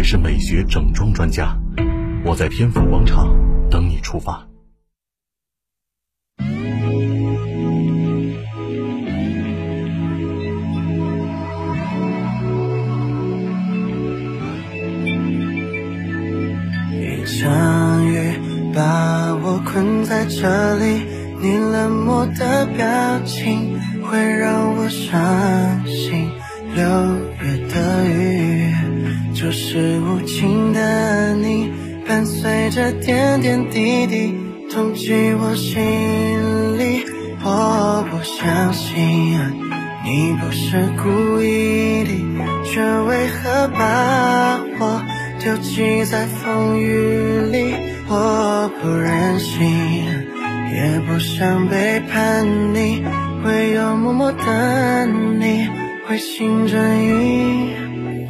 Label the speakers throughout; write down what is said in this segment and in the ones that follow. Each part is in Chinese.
Speaker 1: 也是美学整装专家。我在天府广场等你出发。
Speaker 2: 一场雨把我困在这里，你冷漠的表情会让我伤心。六月的雨，就是无情的你，伴随着点点滴滴，痛击我心里。我不相信你不是故意的，却为何把我丢弃在风雨里？我不忍心，也不想背叛你，唯有默默等你。会心转意，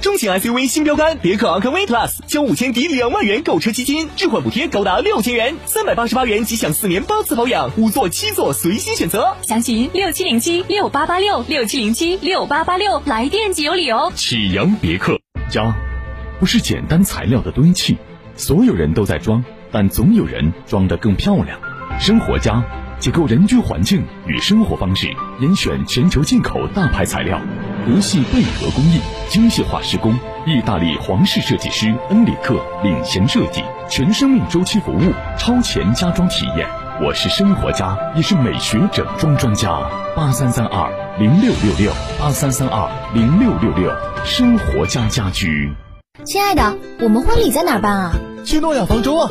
Speaker 3: 中型 SUV 新标杆别克昂科威 Plus，交五千抵两万元购车基金，置换补贴高达六千元，三百八十八元即享四年八次保养，五座七座随心选择。
Speaker 4: 详询六七零七六八八六六七零七六八八六，来电即有礼哦。
Speaker 5: 启阳别克，家，不是简单材料的堆砌，所有人都在装，但总有人装得更漂亮。生活家。解构人居环境与生活方式，严选全球进口大牌材料，德系贝壳工艺，精细化施工，意大利皇室设计师恩里克领衔设计，全生命周期服务，超前家装体验。我是生活家，也是美学整装专家。八三三二零六六六，八三三二零六六六，生活家家居。
Speaker 6: 亲爱的，我们婚礼在哪儿办啊？
Speaker 7: 去诺亚方舟啊。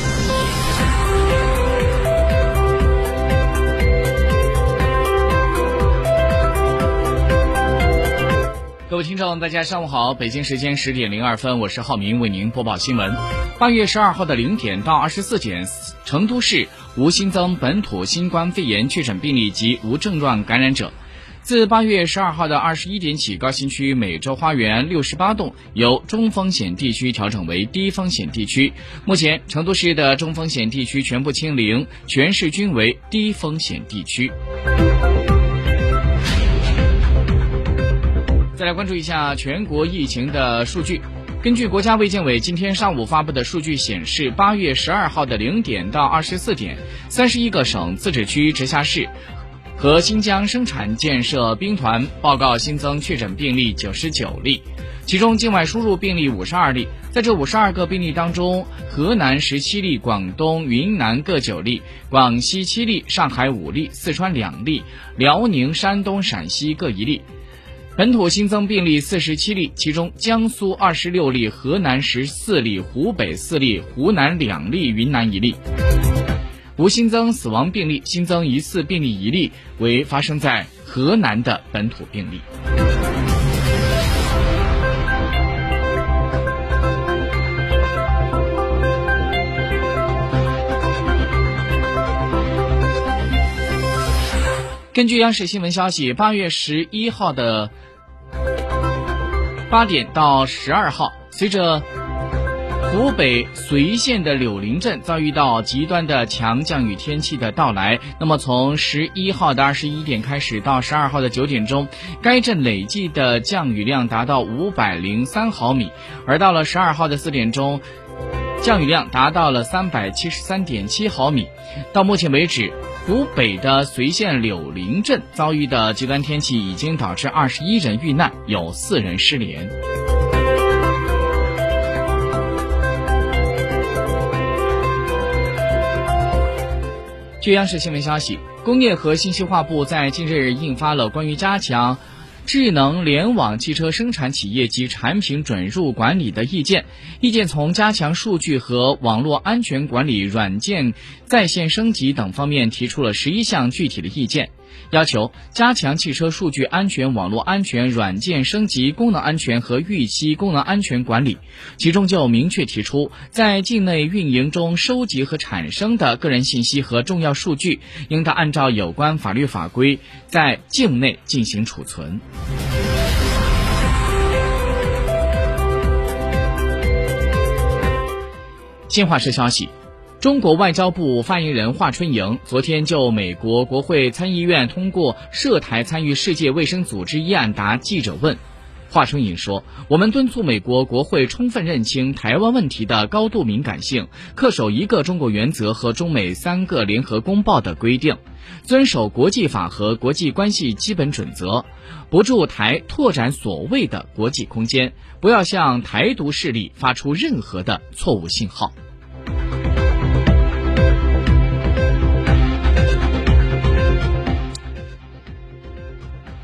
Speaker 8: 听众，大家上午好！北京时间十点零二分，我是浩明，为您播报新闻。八月十二号的零点到二十四点，成都市无新增本土新冠肺炎确诊病例及无症状感染者。自八月十二号的二十一点起，高新区美洲花园六十八栋由中风险地区调整为低风险地区。目前，成都市的中风险地区全部清零，全市均为低风险地区。再来关注一下全国疫情的数据。根据国家卫健委今天上午发布的数据显示，八月十二号的零点到二十四点，三十一个省、自治区、直辖市和新疆生产建设兵团报告新增确诊病例九十九例，其中境外输入病例五十二例。在这五十二个病例当中，河南十七例，广东、云南各九例，广西七例，上海五例，四川两例，辽宁、山东、陕西各一例。本土新增病例四十七例，其中江苏二十六例，河南十四例，湖北四例，湖南两例，云南一例。无新增死亡病例，新增疑似病例一例，为发生在河南的本土病例。根据央视新闻消息，八月十一号的八点到十二号，随着湖北随县的柳林镇遭遇到极端的强降雨天气的到来，那么从十一号的二十一点开始到十二号的九点钟，该镇累计的降雨量达到五百零三毫米，而到了十二号的四点钟，降雨量达到了三百七十三点七毫米。到目前为止。湖北的随县柳林镇遭遇的极端天气已经导致二十一人遇难，有四人失联。据央视新闻消息，工业和信息化部在近日印发了关于加强。智能联网汽车生产企业及产品准入管理的意见，意见从加强数据和网络安全管理、软件在线升级等方面提出了十一项具体的意见。要求加强汽车数据安全、网络安全、软件升级、功能安全和预期功能安全管理。其中就明确提出，在境内运营中收集和产生的个人信息和重要数据，应当按照有关法律法规在境内进行储存。新华社消息。中国外交部发言人华春莹昨天就美国国会参议院通过涉台参与世界卫生组织议案答记者问。华春莹说：“我们敦促美国国会充分认清台湾问题的高度敏感性，恪守一个中国原则和中美三个联合公报的规定，遵守国际法和国际关系基本准则，不助台拓展所谓的国际空间，不要向台独势力发出任何的错误信号。”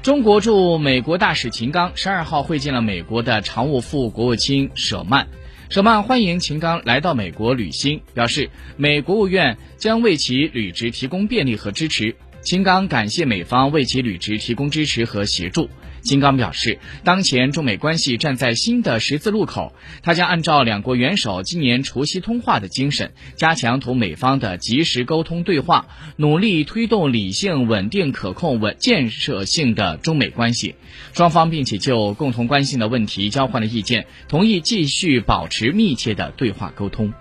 Speaker 8: 中国驻美国大使秦刚十二号会见了美国的常务副国务卿舍曼，舍曼欢迎秦刚来到美国履新，表示美国务院将为其履职提供便利和支持。秦刚感谢美方为其履职提供支持和协助。金刚表示，当前中美关系站在新的十字路口，他将按照两国元首今年除夕通话的精神，加强同美方的及时沟通对话，努力推动理性、稳定、可控、稳建设性的中美关系。双方并且就共同关心的问题交换了意见，同意继续保持密切的对话沟通。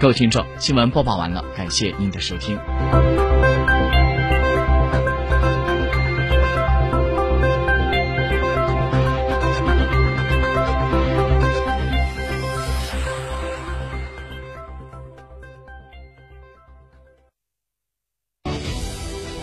Speaker 8: 各位听众，新闻播报完了，感谢您的收听。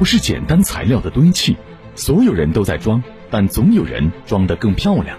Speaker 5: 不是简单材料的堆砌，所有人都在装，但总有人装得更漂亮。